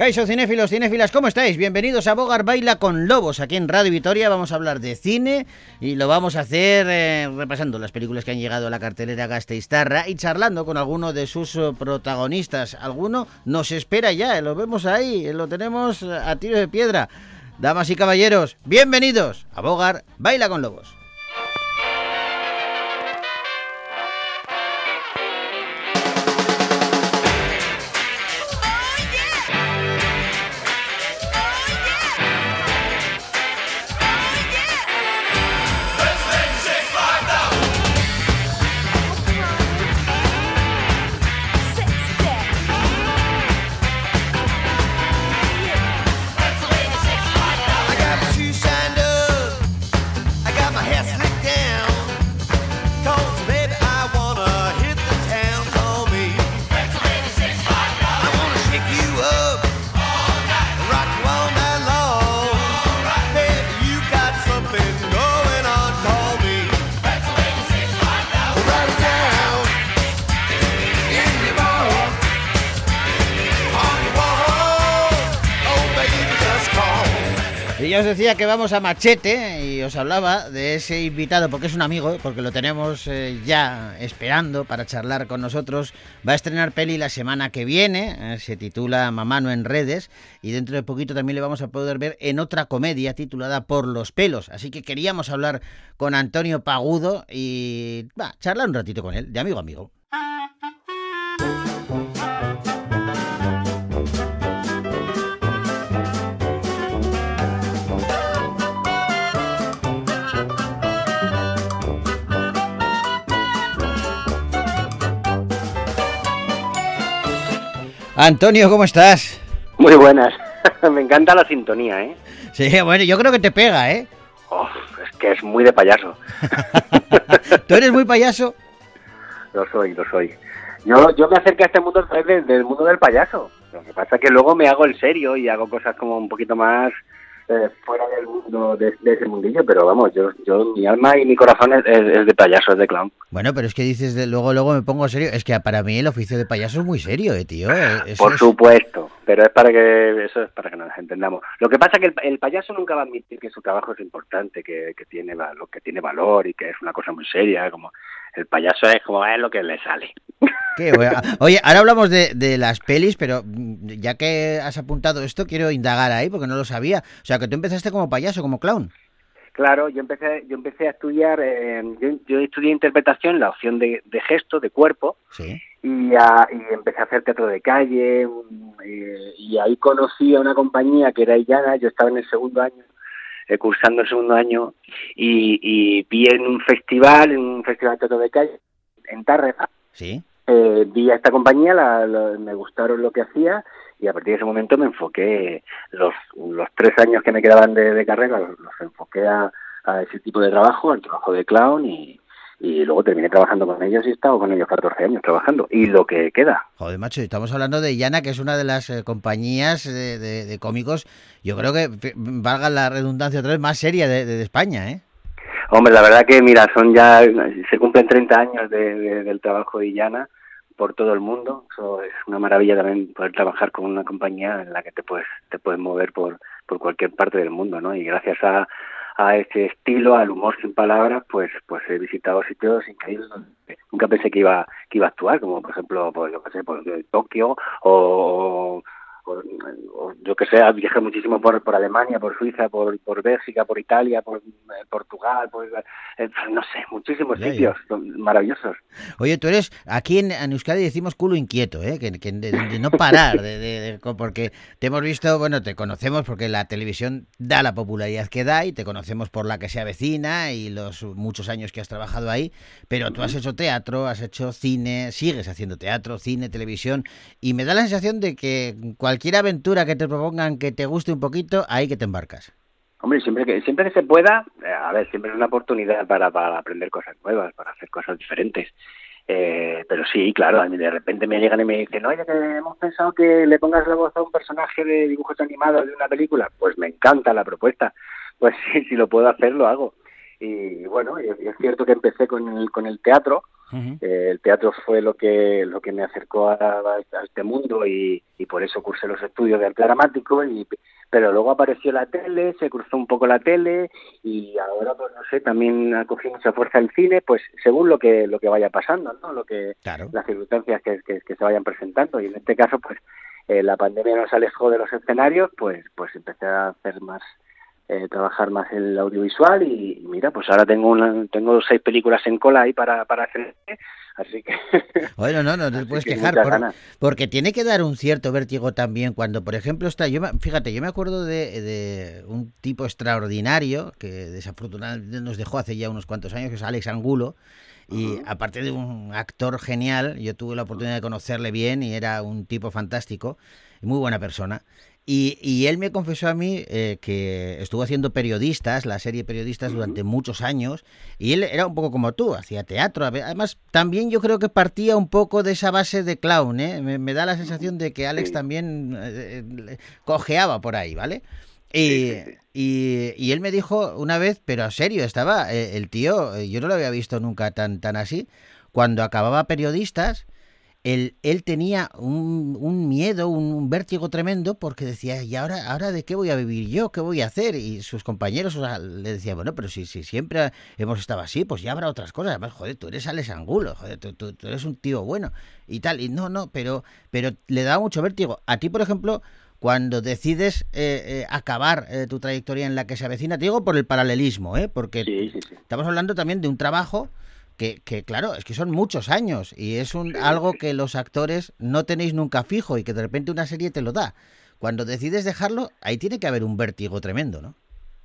Caixo cinéfilos, cinéfilas, ¿cómo estáis? Bienvenidos a Bogar Baila con Lobos. Aquí en Radio Vitoria vamos a hablar de cine y lo vamos a hacer eh, repasando las películas que han llegado a la cartelera Gasteiztarra y charlando con alguno de sus eh, protagonistas. Alguno nos espera ya, eh, lo vemos ahí, lo tenemos a tiro de piedra. Damas y caballeros, bienvenidos a Bogar Baila con Lobos. Que vamos a Machete y os hablaba de ese invitado porque es un amigo, porque lo tenemos eh, ya esperando para charlar con nosotros. Va a estrenar peli la semana que viene, eh, se titula Mamano en redes y dentro de poquito también le vamos a poder ver en otra comedia titulada Por los pelos. Así que queríamos hablar con Antonio Pagudo y va, charlar un ratito con él, de amigo a amigo. Antonio, ¿cómo estás? Muy buenas. Me encanta la sintonía, ¿eh? Sí, bueno, yo creo que te pega, ¿eh? Oh, es que es muy de payaso. ¿Tú eres muy payaso? Lo soy, lo soy. Yo, yo me acerqué a este mundo del, del mundo del payaso. Lo que pasa es que luego me hago el serio y hago cosas como un poquito más eh, fuera del mundo de, ese mundillo, pero vamos, yo, yo mi alma y mi corazón es, de payaso, es de clown. Bueno, pero es que dices, de, luego luego me pongo serio, es que para mí el oficio de payaso es muy serio, eh, tío. Eh, Por supuesto, pero es para que eso es para que nos entendamos. Lo que pasa es que el, payaso nunca va a admitir que su trabajo es importante, que, que tiene lo que tiene valor y que es una cosa muy seria, como el payaso es como es lo que le sale. Oye, ahora hablamos de, de, las pelis, pero mm, ya que has apuntado esto, quiero indagar ahí porque no lo sabía. O sea, que tú empezaste como payaso, como clown. Claro, yo empecé, yo empecé a estudiar, eh, yo, estudié interpretación, la opción de, de gesto, de cuerpo, ¿Sí? y, a, y, empecé a hacer teatro de calle, eh, y ahí conocí a una compañía que era Illana, yo estaba en el segundo año, eh, cursando el segundo año, y, y, vi en un festival, en un festival de teatro de calle, en Tárrega, ¿Sí? Eh, vi a esta compañía, la, me gustaron lo que hacía y a partir de ese momento me enfoqué, los, los tres años que me quedaban de, carrera, los, enfoqué a, ese tipo de trabajo, al trabajo de clown y, y luego terminé trabajando con ellos y he estado con ellos 14 años trabajando. Y lo que queda. Joder, macho, estamos hablando de Yana, que es una de las eh, compañías de, de, cómicos, yo creo que, valga la redundancia otra vez, más seria de, de España, ¿eh? Hombre, la verdad que, mira, son ya, se cumplen 30 años del trabajo de Illana por todo el mundo. Eso es una maravilla también poder trabajar con una compañía en la que te puedes, te puedes mover por, por cualquier parte del mundo, ¿no? Y gracias a, a ese estilo, al humor sin palabras, pues, pues he visitado sitios increíbles donde nunca pensé que iba, que iba a actuar, como por ejemplo, pues, yo qué sé, pues, Tokio o yo que sé, viajé muchísimo por, por Alemania, por Suiza, por, por Bélgica, por Italia, por eh, Portugal, por, eh, no sé, muchísimos sitios maravillosos. Oye, tú eres, aquí en, Euskadi decimos culo inquieto, ¿eh? que, de, no parar, de, porque te hemos visto, bueno, te conocemos porque la televisión da la popularidad que da y te conocemos por la que se avecina y los muchos años que has trabajado ahí, pero tú has hecho teatro, has hecho cine, sigues haciendo teatro, cine, televisión, y me da la sensación de que cualquier cualquier aventura que te propongan que te guste un poquito, ahí que te embarcas. Hombre, siempre que siempre que se pueda, eh, a ver, siempre es una oportunidad para, para aprender cosas nuevas, para hacer cosas diferentes. Eh, pero sí, claro, a mí de repente me llegan y me dicen, oye, que hemos pensado que le pongas la voz a un personaje de dibujos animados de una película. Pues me encanta la propuesta. Pues sí, si lo puedo hacer, lo hago. Y bueno, es, cierto que empecé con el, con el teatro, el teatro fue lo que lo que me acercó a, este mundo y, por eso cursé los estudios de arte dramático y pero luego apareció la tele, se cruzó un poco la tele y ahora pues no sé, también ha cogido mucha fuerza el cine, pues según lo que lo que vaya pasando, ¿no? Lo que las circunstancias que, que, se vayan presentando. Y en este caso pues eh, la pandemia nos alejó de los escenarios, pues pues empecé a hacer más eh, trabajar más el audiovisual y, mira, pues ahora tengo una, tengo seis películas en cola ahí para, para hacer, así que... Bueno, no, no te puedes quejar, porque tiene que dar un cierto vértigo también cuando, por ejemplo, está, yo fíjate, yo me acuerdo de, de un tipo extraordinario que desafortunadamente nos dejó hace ya unos cuantos años, que es Alex Angulo, y aparte de un actor genial, yo tuve la oportunidad de conocerle bien y era un tipo fantástico, muy buena persona. Y, él me confesó a mí eh, que estuvo haciendo periodistas, la serie periodistas durante muchos años, y él era un poco como tú, hacía teatro. Además, también yo creo que partía un poco de esa base de clown, ¿eh? me, da la sensación de que Alex también eh, cojeaba por ahí, ¿vale? Y, y, él me dijo una vez, pero a serio, estaba el tío, yo no lo había visto nunca tan, tan así, cuando acababa periodistas él, él tenía un, un miedo, un, vértigo tremendo porque decía, ¿y ahora, ahora de qué voy a vivir yo? ¿Qué voy a hacer? Y sus compañeros le decían, bueno, pero si, si siempre hemos estado así, pues ya habrá otras cosas. Además, joder, tú eres Alex Angulo, joder, tú, tú, eres un tío bueno y tal. Y no, no, pero, pero le daba mucho vértigo. A ti, por ejemplo, cuando decides eh, eh, acabar eh, tu trayectoria en la que se avecina, te digo por el paralelismo, ¿eh? porque estamos hablando también de un trabajo que, claro, es que son muchos años y es un, algo que los actores no tenéis nunca fijo y que de repente una serie te lo da. Cuando decides dejarlo, ahí tiene que haber un vértigo tremendo, ¿no?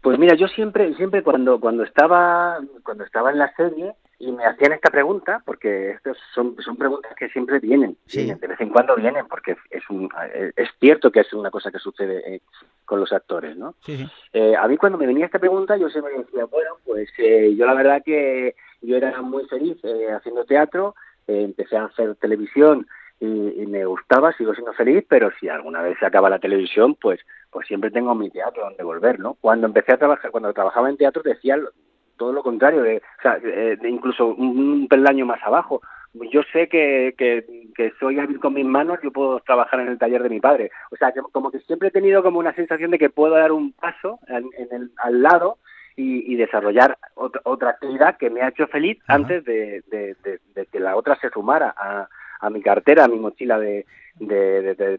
Pues mira, yo siempre, siempre cuando, cuando estaba, cuando estaba en la serie y me hacían esta pregunta, porque estas son, son preguntas que siempre vienen, de vez en cuando vienen, porque es un, es cierto que es una cosa que sucede eh, con los actores, ¿no? Eh, a mí cuando me venía esta pregunta yo siempre decía, bueno, pues eh, yo la verdad que yo era muy feliz eh, haciendo teatro, eh, empecé a hacer televisión y, me gustaba, sigo siendo feliz, pero si alguna vez se acaba la televisión, pues pues siempre tengo mi teatro donde volver, ¿no? Cuando empecé a trabajar, cuando trabajaba en teatro decía todo lo contrario, de, o sea, de, incluso un, peldaño más abajo. Yo sé que, que, que, soy hábil con mis manos, yo puedo trabajar en el taller de mi padre. O sea, que, como que siempre he tenido como una sensación de que puedo dar un paso en, el, al lado y, desarrollar otra, actividad que me ha hecho feliz antes de, que la otra se sumara a, a mi cartera, a mi mochila de,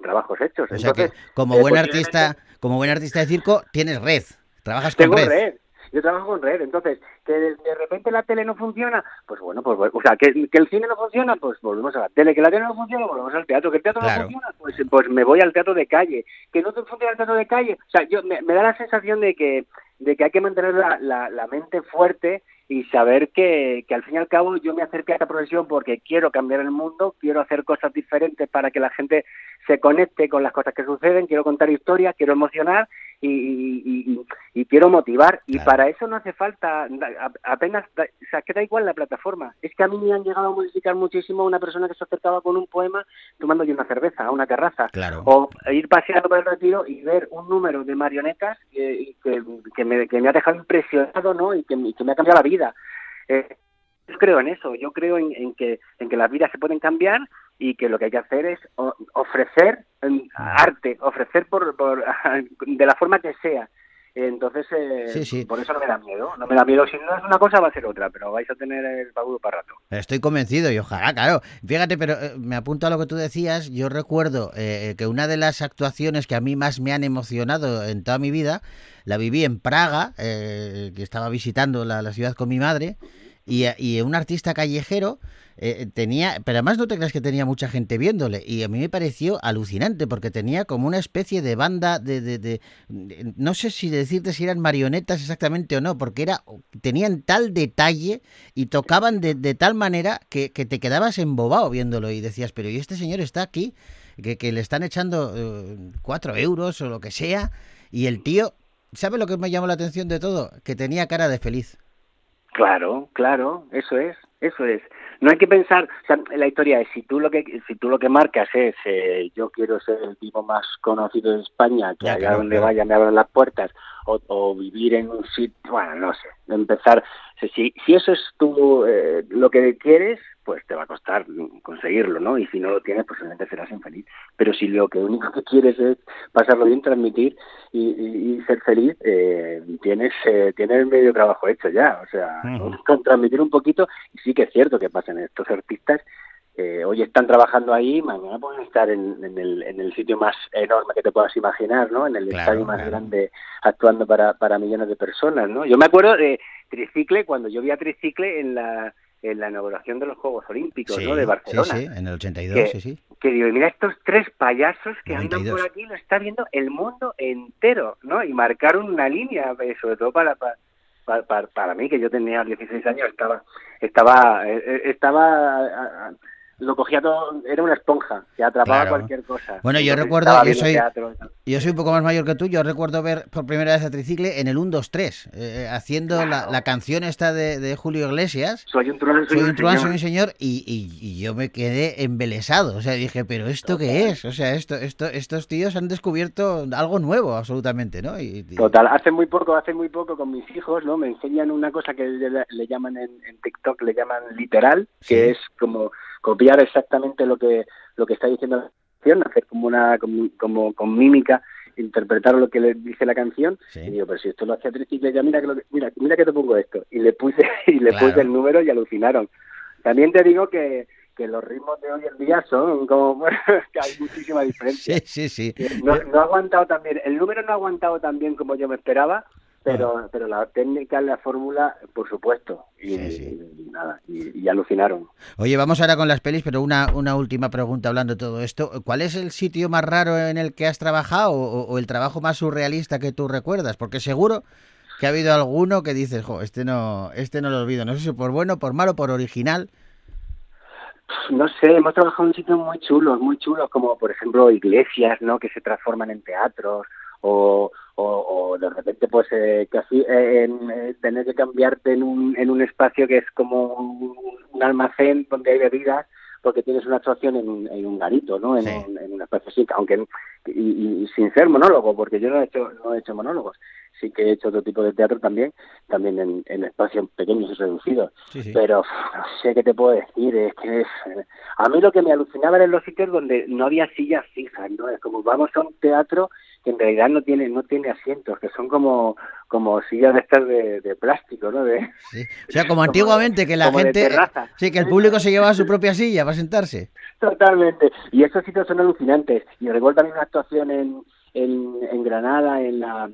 trabajos hechos. O sea que como eh, buen artista, como buen artista de circo, tienes red, trabajas con red. red. Yo trabajo con red, entonces, que de, repente la tele no funciona, pues bueno, pues, o sea, que, el cine no funciona, pues volvemos a la tele, que la tele no funciona, volvemos al teatro, que el teatro no funciona, pues, pues me voy al teatro de calle, que no funciona el teatro de calle, o sea, yo me da la sensación de que de que hay que mantener la, la, mente fuerte y saber que, que, al fin y al cabo yo me acerqué a esta profesión porque quiero cambiar el mundo, quiero hacer cosas diferentes para que la gente se conecte con las cosas que suceden, quiero contar historias, quiero emocionar y, y, quiero motivar. Y para eso no hace falta, apenas, o sea, que da igual la plataforma. Es que a mí me han llegado a modificar muchísimo una persona que se acercaba con un poema tomando una cerveza a una terraza. O ir paseando por el retiro y ver un número de marionetas que, que, me, que me ha dejado impresionado ¿no? y que, me ha cambiado la vida. Eh, yo creo en eso, yo creo en, en, que, en que las vidas se pueden cambiar y que lo que hay que hacer es ofrecer arte, ofrecer por, por, de la forma que sea. Entonces, eh, por eso no me da miedo. No me da miedo. Si no es una cosa, va a ser otra, pero vais a tener el pagudo para rato. Estoy convencido y ojalá, claro. Fíjate, pero eh, me apunto a lo que tú decías. Yo recuerdo eh, que una de las actuaciones que a mí más me han emocionado en toda mi vida la viví en Praga, que estaba visitando la, la ciudad con mi madre, y, y un artista callejero eh, tenía, pero además no te creas que tenía mucha gente viéndole y a mí me pareció alucinante porque tenía como una especie de banda de, de, no sé si decirte si eran marionetas exactamente o no, porque era tenían tal detalle y tocaban de, tal manera que, que, te quedabas embobado viéndolo y decías, pero ¿y este señor está aquí? Que, que le están echando eh, cuatro euros o lo que sea y el tío, ¿sabe lo que me llamó la atención de todo? Que tenía cara de feliz. Claro, claro, eso es, eso es. No hay que pensar, o sea, la historia es si tú lo que si tú lo que marcas es eh, yo quiero ser el tipo más conocido de España, que allá donde vaya me abran las puertas o, o, vivir en un sitio, bueno, no sé, empezar si, si eso es tu, eh, lo que quieres, pues te va a costar conseguirlo, ¿no? Y si no lo tienes, pues realmente serás infeliz. Pero si lo que único que quieres es pasarlo bien, transmitir y, ser feliz, eh, tienes eh, tienes el medio trabajo hecho ya. O sea, con transmitir un poquito, y sí que es cierto que pasan estos artistas eh, hoy están trabajando ahí, mañana pueden estar en, el, en, el, sitio más enorme que te puedas imaginar, ¿no? En el estadio más grande actuando para, para millones de personas, ¿no? Yo me acuerdo de Tricicle, cuando yo vi a Tricicle en la, en la inauguración de los Juegos Olímpicos, ¿no? De Barcelona. Sí, sí, en el 82, sí, sí. Que digo, mira estos tres payasos que andan por aquí, lo está viendo el mundo entero, ¿no? Y marcaron una línea, eh, sobre todo para, para, para, para mí, que yo tenía 16 años, estaba, estaba, eh, estaba lo cogía todo, era una esponja, que atrapaba cualquier cosa. Bueno, yo recuerdo, yo soy, yo soy un poco más mayor que tú, yo recuerdo ver por primera vez a Tricicle en el 1, 2, 3, haciendo la, canción esta de, Julio Iglesias. Soy un truán, soy, un, truán, soy un señor, y, y, yo me quedé embelesado, o sea, dije, pero ¿esto qué es? O sea, esto, esto, estos tíos han descubierto algo nuevo, absolutamente, ¿no? Y, Total, hace muy poco, hace muy poco con mis hijos, ¿no? Me enseñan una cosa que le, llaman en, TikTok, le llaman literal, que es como copiar exactamente lo que lo que está diciendo la canción, hacer como una como, con mímica interpretar lo que le dice la canción. Y digo pero si esto lo hacía Tricicle ya mira que mira mira que te pongo esto y le puse y le puse el número y alucinaron. También te digo que que los ritmos de hoy en día son como que hay muchísima diferencia. Sí, sí, sí. No, no ha aguantado también, el número no ha aguantado tan bien como yo me esperaba, pero, pero la técnica, la fórmula, por supuesto. Y, nada, y, alucinaron. Oye, vamos ahora con las pelis, pero una, una última pregunta hablando de todo esto. ¿Cuál es el sitio más raro en el que has trabajado o, el trabajo más surrealista que tú recuerdas? Porque seguro que ha habido alguno que dices, jo, este no, este no lo olvido. No sé si por bueno, por malo, por original. No sé, hemos trabajado en sitios muy chulos, muy chulos, como por ejemplo iglesias, ¿no? Que se transforman en teatros o, o, de repente pues eh, casi eh, en, eh, tener que cambiarte en un, en un espacio que es como un, almacén donde hay bebidas porque tienes una actuación en un, en un garito, ¿no? En, un, en un espacio así, aunque y, sin ser monólogo, porque yo no he hecho no he hecho monólogos, sí que he hecho otro tipo de teatro también, también en, en espacios pequeños y reducidos. Pero no sé qué te puedo decir, es que a mí lo que me alucinaba eran los sitios donde no había sillas fijas, ¿no? Es como vamos a un teatro que en realidad no tiene no tiene asientos, que son como como sillas de estas de, plástico, ¿no? De, O sea, como antiguamente que la gente sí que el público se llevaba su propia silla para sentarse. Totalmente. Y esos sitios son alucinantes. Y recuerdo también una actuación en, en, en Granada en la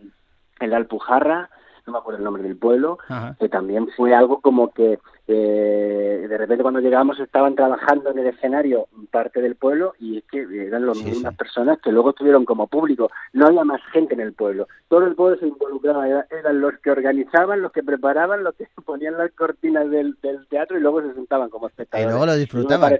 en la Alpujarra no me acuerdo el nombre del pueblo, que también fue algo como que eh, de repente cuando llegamos estaban trabajando en el escenario parte del pueblo y es que eran las mismas personas que luego estuvieron como público, no había más gente en el pueblo, todo el pueblo se involucraba, eran los que organizaban, los que preparaban, los que ponían las cortinas del, teatro y luego se sentaban como espectadores. Y luego lo disfrutaban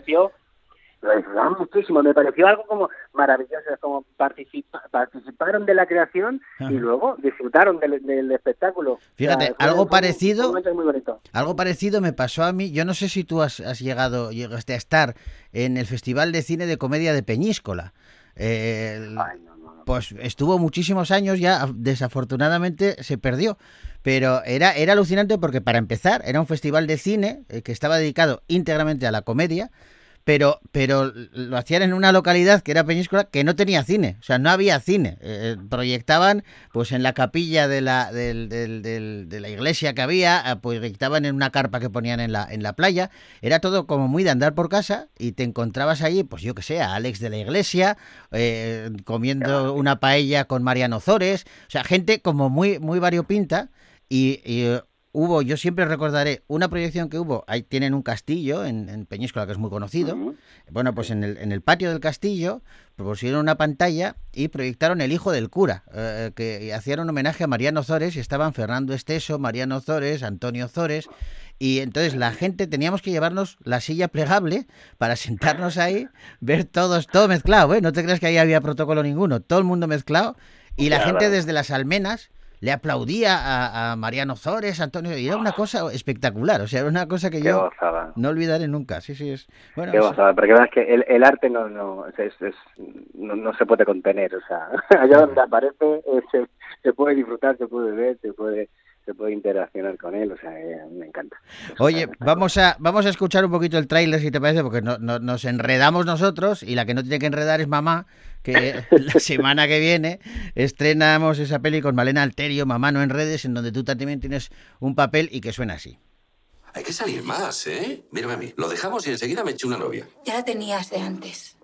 lo disfrutaban muchísimo, me pareció algo como maravilloso, como participaron de la creación y luego disfrutaron del, espectáculo. Fíjate, algo parecido, algo parecido me pasó a mí, yo no sé si tú has, llegado, llegaste a estar en el Festival de Cine de Comedia de Peñíscola. Pues estuvo muchísimos años, ya desafortunadamente se perdió. Pero era, era alucinante porque para empezar era un festival de cine eh, que estaba dedicado íntegramente a la comedia pero, pero lo hacían en una localidad que era Peñíscola que no tenía cine, o sea, no había cine. Eh, proyectaban pues en la capilla de la, de la iglesia que había, eh, pues proyectaban en una carpa que ponían en la, en la playa. Era todo como muy de andar por casa y te encontrabas allí, pues yo que sé, a Alex de la iglesia, eh, comiendo una paella con Mariano Zores, o sea, gente como muy, muy variopinta. Y, y, hubo, yo siempre recordaré una proyección que hubo, ahí tienen un castillo en, en Peñíscola que es muy conocido. Bueno, pues en el, en el patio del castillo pusieron una pantalla y proyectaron El hijo del cura, eh, que hacían un homenaje a Mariano Zores y estaban Fernando Esteso, Mariano Zores, Antonio Zores. Y entonces la gente teníamos que llevarnos la silla plegable para sentarnos ahí, ver todos, todo mezclado, ¿eh? No te creas que ahí había protocolo ninguno, todo el mundo mezclado. Y la gente desde las almenas le aplaudía a, Mariano Zores, Antonio, y era una cosa espectacular, o sea, era una cosa que yo no olvidaré nunca. Sí, sí, es. Bueno, Qué gozada, porque verdad es que el, el arte no, no, es, es, no, no, se puede contener, o sea, allá donde aparece se, se, puede disfrutar, se puede ver, se puede se puede interaccionar con él, o sea, me encanta. Oye, vamos a vamos a escuchar un poquito el tráiler si te parece, porque no, nos enredamos nosotros y la que no tiene que enredar es mamá, que la semana que viene estrenamos esa peli con Malena Alterio, Mamá no en redes, en donde tú también tienes un papel y que suena así. Hay que salir más, ¿eh? Mírame a mí. Lo dejamos y enseguida me eché una novia. Ya la tenías de antes.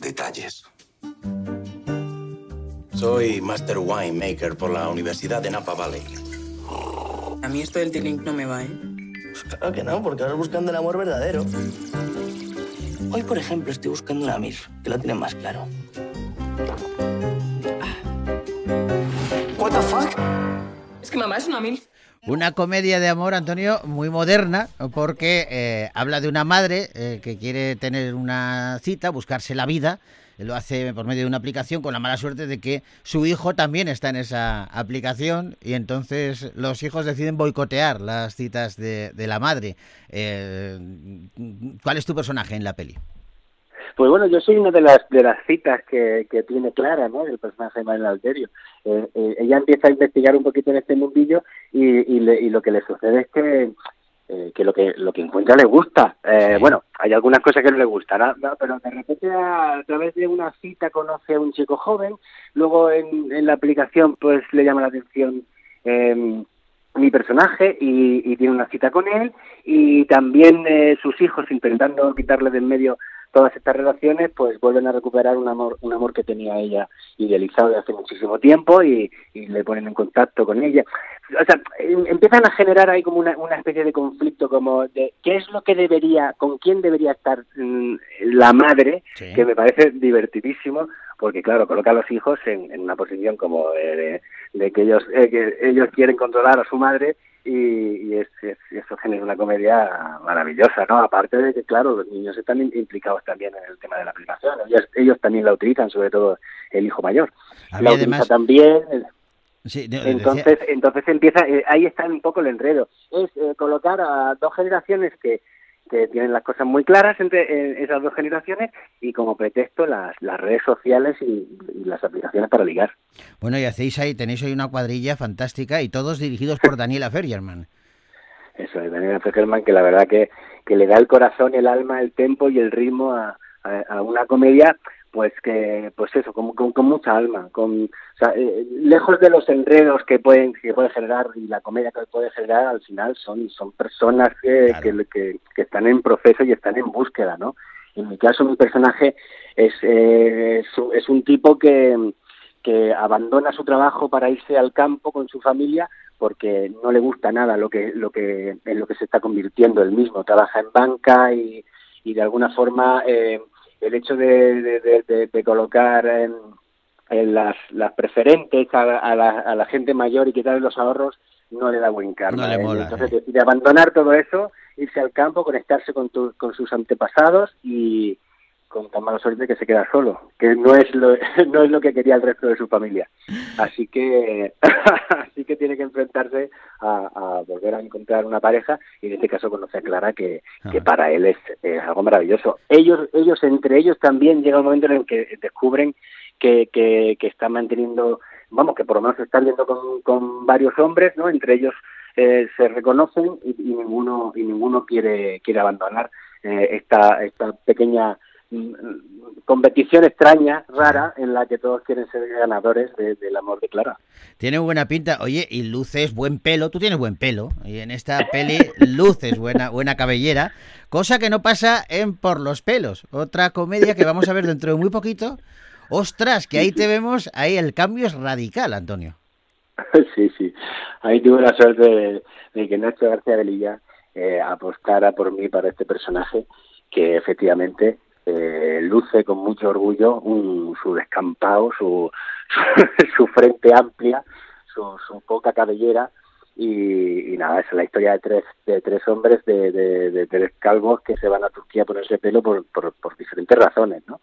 Detalles. Soy Master Winemaker por la Universidad de Napa Valley. A mí esto del T-Link no me va, ¿eh? Pues claro que no, porque ahora buscando el amor verdadero. Hoy, por ejemplo, estoy buscando una MILF, que lo tiene más claro. ¿What the fuck? Es que mamá es una MILF. Una comedia de amor, Antonio, muy moderna, porque eh, habla de una madre eh, que quiere tener una cita, buscarse la vida, lo hace por medio de una aplicación con la mala suerte de que su hijo también está en esa aplicación y entonces los hijos deciden boicotear las citas de, la madre. Eh, ¿Cuál es tu personaje en la peli? Pues bueno, yo soy una de las de las citas que, que tiene Clara, ¿no? El personaje de Manuel Alterio. Eh, eh, ella empieza a investigar un poquito en este mundillo y, y lo que le sucede es que eh, que lo que lo que encuentra le gusta. Eh, bueno, hay algunas cosas que no le gustan, pero de repente a, través de una cita conoce a un chico joven, luego en, en la aplicación pues le llama la atención eh, mi personaje y, y, tiene una cita con él y también eh, sus hijos intentando quitarle de en medio todas estas relaciones pues vuelven a recuperar un amor un amor que tenía ella idealizado de hace muchísimo tiempo y, y le ponen en contacto con ella. O sea em, empiezan a generar ahí como una, una especie de conflicto como de qué es lo que debería con quién debería estar mm, la madre que me parece divertidísimo porque claro coloca a los hijos en, en una posición como de, de, que ellos eh, que ellos quieren controlar a su madre y, y es, eso genera una comedia maravillosa, ¿no? Aparte de que, claro, los niños están implicados también en el tema de la aplicación, ellos, ellos también la utilizan, sobre todo el hijo mayor. la utiliza también... entonces, entonces empieza, eh, ahí está un poco el enredo. Es eh, colocar a dos generaciones que que tienen las cosas muy claras entre esas dos generaciones y como pretexto las, las redes sociales y, las aplicaciones para ligar. Bueno, y hacéis ahí, tenéis ahí una cuadrilla fantástica y todos dirigidos por Daniela Fergerman. Eso es, Daniela Fergerman, que la verdad que, que le da el corazón, el alma, el tempo y el ritmo a, a una comedia pues que pues eso con, con, mucha alma con o sea, eh, lejos de los enredos que pueden que puede generar y la comedia que puede generar al final son son personas que, que, que, están en proceso y están en búsqueda no en mi caso mi personaje es eh, es, un tipo que que abandona su trabajo para irse al campo con su familia porque no le gusta nada lo que lo que en lo que se está convirtiendo él mismo. Trabaja en banca y, y de alguna forma eh, el hecho de, de, colocar en, en las, las, preferentes a, la, a, la, gente mayor y quitarle los ahorros no le da buen karma. ¿eh? Entonces eh. decide abandonar todo eso, irse al campo, conectarse con, con sus antepasados y, con tan mala suerte que se queda solo, que no es lo, no es lo que quería el resto de su familia. Así que, así que tiene que enfrentarse a, volver a encontrar una pareja y en este caso conoce a Clara que, que para él es, algo maravilloso. Ellos, ellos entre ellos también llega un momento en el que descubren que, que, que están manteniendo, vamos, que por lo menos están viendo con, con varios hombres, ¿no? Entre ellos eh, se reconocen y, ninguno y ninguno quiere quiere abandonar eh, esta esta pequeña competición extraña, rara, en la que todos quieren ser ganadores del amor de Clara. Tiene buena pinta. Oye, y luces buen pelo. Tú tienes buen pelo. Y en esta peli luces buena, buena cabellera. Cosa que no pasa en Por los pelos. Otra comedia que vamos a ver dentro de muy poquito. Ostras, que ahí te vemos, ahí el cambio es radical, Antonio. Sí, sí. Ahí tuve la suerte de, que Nacho García Velilla eh, apostara por mí para este personaje que efectivamente eh, luce con mucho orgullo su descampado, su, su, frente amplia, su, su poca cabellera y, nada, es la historia de tres, de tres hombres, de, de, tres calvos que se van a Turquía a ponerse pelo por, por, por diferentes razones, ¿no?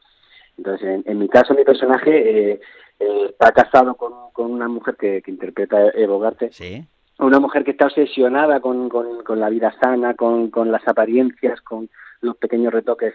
Entonces, en, mi caso, mi personaje eh, eh, está casado con, con una mujer que, que interpreta Evo Garte. Sí. Una mujer que está obsesionada con, con, con la vida sana, con, con las apariencias, con los pequeños retoques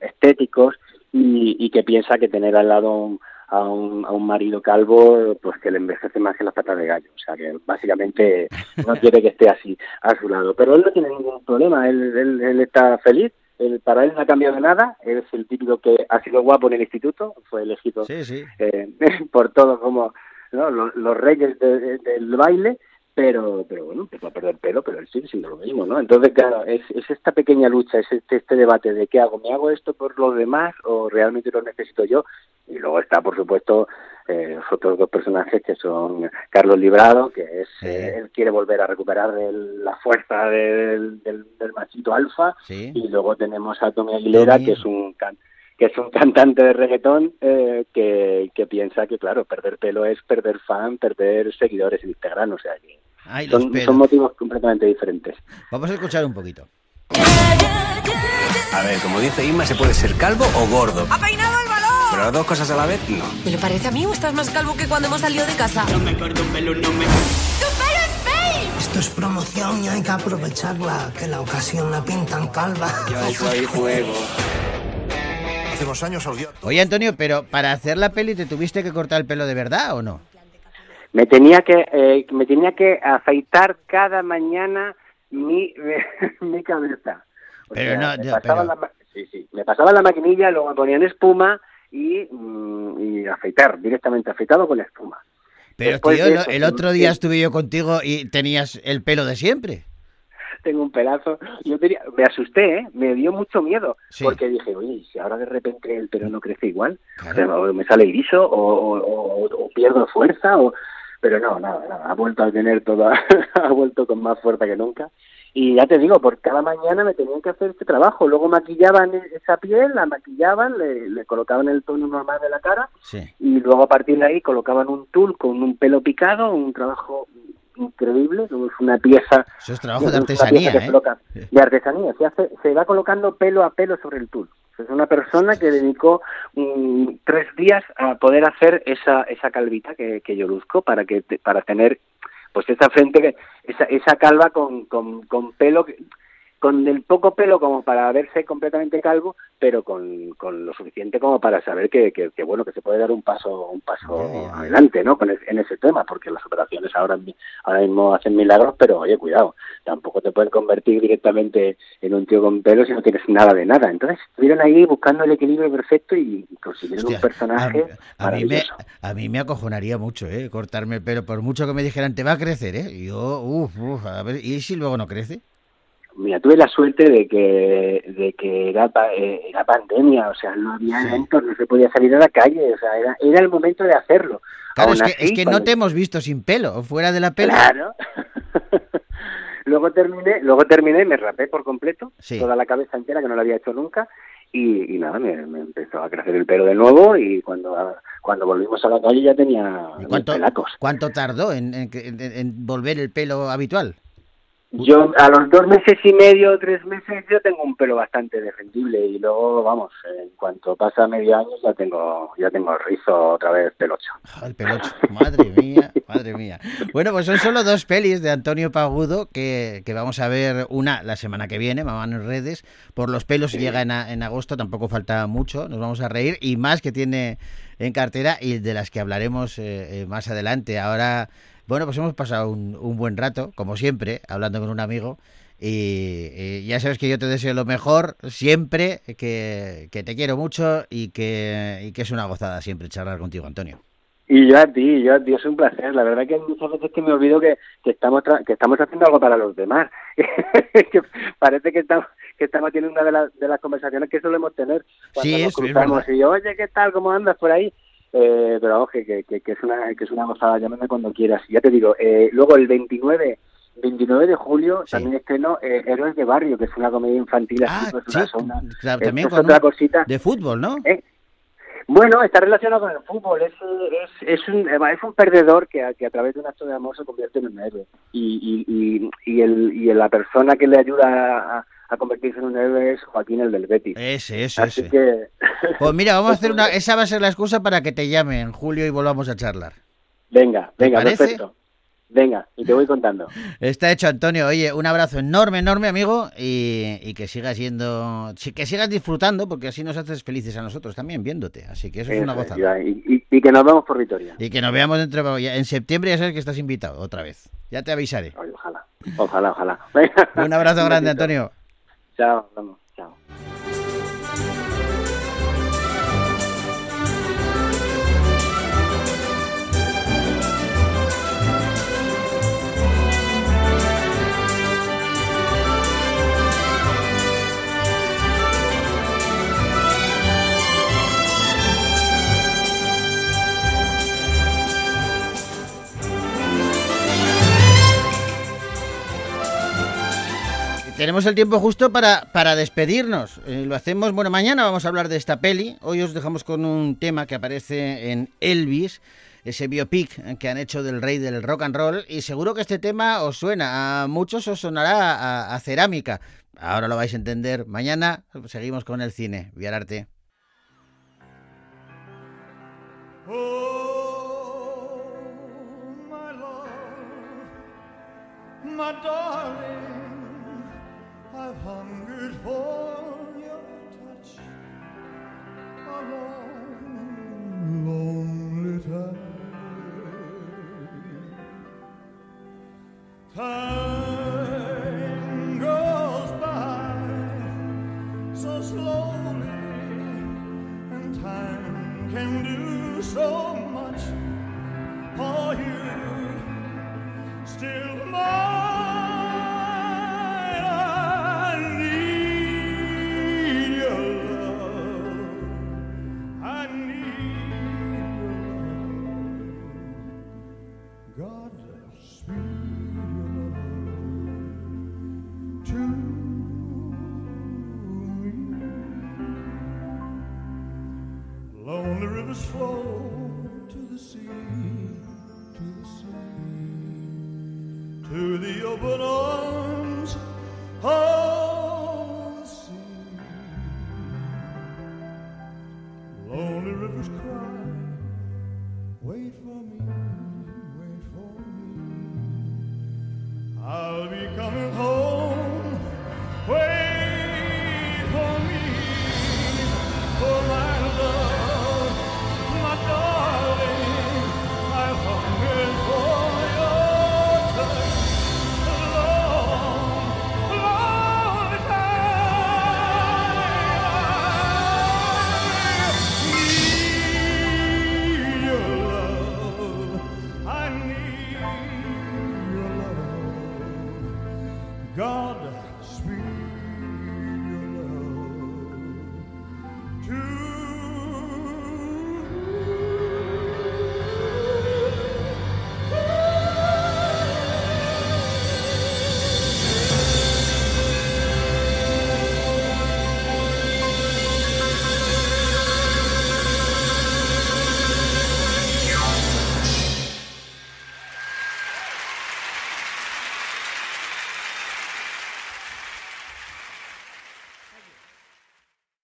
estéticos y, que piensa que tener al lado a un, a un marido calvo, pues que le envejece más que las patas de gallo. O sea, que básicamente no quiere que esté así a su lado. Pero él no tiene ningún problema, él, él, él está feliz. Él, para él no ha cambiado nada, él es el típico que ha sido guapo en el instituto, fue elegido Sí, sí. eh, por todos como ¿no? los, los reyes de- de- del baile, pero pero bueno, empezó a perder pelo, pero él sigue siendo lo mismo, ¿no? Entonces, claro, es, es esta pequeña lucha, es este, este debate de qué hago, ¿me hago esto por los demás o realmente lo necesito yo? Y luego está, por supuesto, eh, los otros dos personajes que son Carlos Librado, que es Sí. eh, él quiere volver a recuperar el- la fuerza del, del, del machito alfa, Sí. y luego tenemos a Tommy Aguilera, Tommy. que es un can- que es un cantante de reggaetón eh, que, que piensa que, claro, perder pelo es perder fan, perder seguidores en Instagram, o sea que Ay, son, son motivos completamente diferentes. Vamos a escuchar un poquito. A ver, como dice Inma, se puede ser calvo o gordo. ¡Ha peinado el balón! Pero las dos cosas a la vez, no. ¿Me lo parece a mí o estás más calvo que cuando hemos salido de casa? No me corto un pelo, no me... ¡Tu pelo es fake! Esto es promoción y hay que aprovecharla, que la ocasión la pintan calva. Hace unos años. Oye, Antonio, pero para hacer la peli te tuviste que cortar el pelo de verdad o no? Me tenía que eh, me tenía que afeitar cada mañana mi, mi cabeza. O Pero sea, no, me ya, pasaba pero- la sí, sí, me pasaba la maquinilla, luego me ponían espuma y, mm, y afeitar, directamente afeitado con espuma. Pero Después tío, eso, el otro día sí. estuve yo contigo y tenías el pelo de siempre. Tengo un pelazo. Yo tenía- me asusté, ¿eh? me dio mucho miedo, Sí. porque dije, oye, ¿y si ahora de repente el pelo no crece igual, Claro. O me sale liso o, o- o- o pierdo fuerza, o... pero no, nada, nada, ha vuelto a tener toda, ha vuelto con más fuerza que nunca. Y ya te digo, por cada mañana me tenían que hacer este trabajo. Luego maquillaban e- esa piel, la maquillaban, le, le colocaban el tono normal de la cara Sí. y luego a partir de ahí colocaban un tul con un pelo picado, un trabajo increíble, es una pieza Eso es trabajo de artesanía, ¿eh? coloca- de artesanía, se, hace, se va colocando pelo a pelo sobre el tul. Es una persona que dedicó mm, tres días a poder hacer esa, esa calvita que, que yo luzco para que para tener pues esa frente, que- esa, esa calva con, con, con pelo, que- con el poco pelo como para verse completamente calvo, pero con, con lo suficiente como para saber que, que, que, bueno que se puede dar un paso un paso adelante, ¿no? Con es- en ese tema, porque las operaciones ahora ahora mismo hacen milagros, pero oye cuidado, tampoco te pueden convertir directamente en un tío con pelo si no tienes nada de nada. Entonces estuvieron ahí buscando el equilibrio perfecto y consiguieron Hostia, un personaje a, a mí me, a mí me acojonaría mucho, ¿eh? Cortarme el pelo, por mucho que me dijeran, te va a crecer, ¿eh? Y yo, uff, uf, a ver, ¿y si luego no crece? Mira, tuve la suerte de que de que era eh, era pandemia, o sea, no había eventos, no se podía salir a la calle, o sea, era, era el momento de hacerlo. Claro, Aún es que, así, es que no te hemos visto sin pelo, fuera de la pelo. Claro. luego terminé, luego terminé, me rapé por completo, Sí. toda la cabeza entera que no lo había hecho nunca y, y nada, me, me empezó a crecer el pelo de nuevo y cuando cuando volvimos a la calle ya tenía ¿Y mis cuánto, pelacos. cuánto tardó en, en- en volver el pelo habitual? Yo a los dos meses y medio, tres meses, yo tengo un pelo bastante defendible y luego, vamos, en cuanto pasa medio año ya tengo ya tengo el rizo otra vez pelocho. Ah, El pelocho, madre mía, madre mía. Bueno, pues son solo dos pelis de Antonio Pagudo que, que vamos a ver una la semana que viene, Mamá en redes. Por los pelos llega en, a- en agosto, tampoco falta mucho, nos vamos a reír. Y más que tiene en cartera y de las que hablaremos eh, eh, más adelante. Ahora, bueno, pues hemos pasado un, un buen rato, como siempre, hablando con un amigo. Y, y ya sabes que yo te deseo lo mejor siempre, que, que te quiero mucho y que, y que es una gozada siempre charlar contigo, Antonio. Y yo a ti, yo a ti, es un placer. La verdad que muchas veces que me olvido que, que estamos tra- que estamos haciendo algo para los demás. que parece que estamos que estamos teniendo una de, las de las conversaciones que solemos tener cuando Sí, nos es- es cruzamos verdad. y oye, ¿qué tal? ¿Cómo andas por ahí? Eh, pero vamos, que, que, que, es una que es una gozada, llámame cuando quieras. Y ya te digo, eh, luego el 29 29 de julio Sí. también estreno eh, Héroes de Barrio, que es una comedia infantil así, Ah, pues, sí, una- una- claro, es- también es con otra un- cosita. de fútbol, ¿no? Eh, Bueno, está relacionado con el fútbol. Es, es, es, un, es un perdedor que a, que a través de un acto de amor se convierte en un héroe. Y, y, y, y, el, y la persona que le ayuda a, a convertirse en un héroe es Joaquín, el del Betis. Ese, ese, Así ese. que... Pues mira, vamos a hacer una. Esa va a ser la excusa para que te llame en julio y volvamos a charlar. Venga, ¿Te venga, perfecto. Venga, y te voy contando. Está hecho, Antonio. Oye, un abrazo enorme, enorme, amigo, y, que sigas yendo, que sigas disfrutando, porque así nos haces felices a nosotros también viéndote. Así que eso, es una gozada. Y, y, que nos vemos por Vitoria. Y que nos veamos dentro en septiembre, ya sabes que estás invitado otra vez. Ya te avisaré. ojalá, ojalá, ojalá. un abrazo grande, Antonio. Chao, vamos. Tenemos el tiempo justo para, para despedirnos. Eh, lo hacemos, bueno, mañana vamos a hablar de esta peli. Hoy os dejamos con un tema que aparece en Elvis, ese biopic que han hecho del rey del rock and roll. Y seguro que este tema os suena, a muchos os sonará a, cerámica. Ahora lo vais a entender. Mañana seguimos con el cine. Viararte. Oh, my I've hungered for your touch a long, lonely time. Time goes by so slowly, and time can do so much for you. Still more.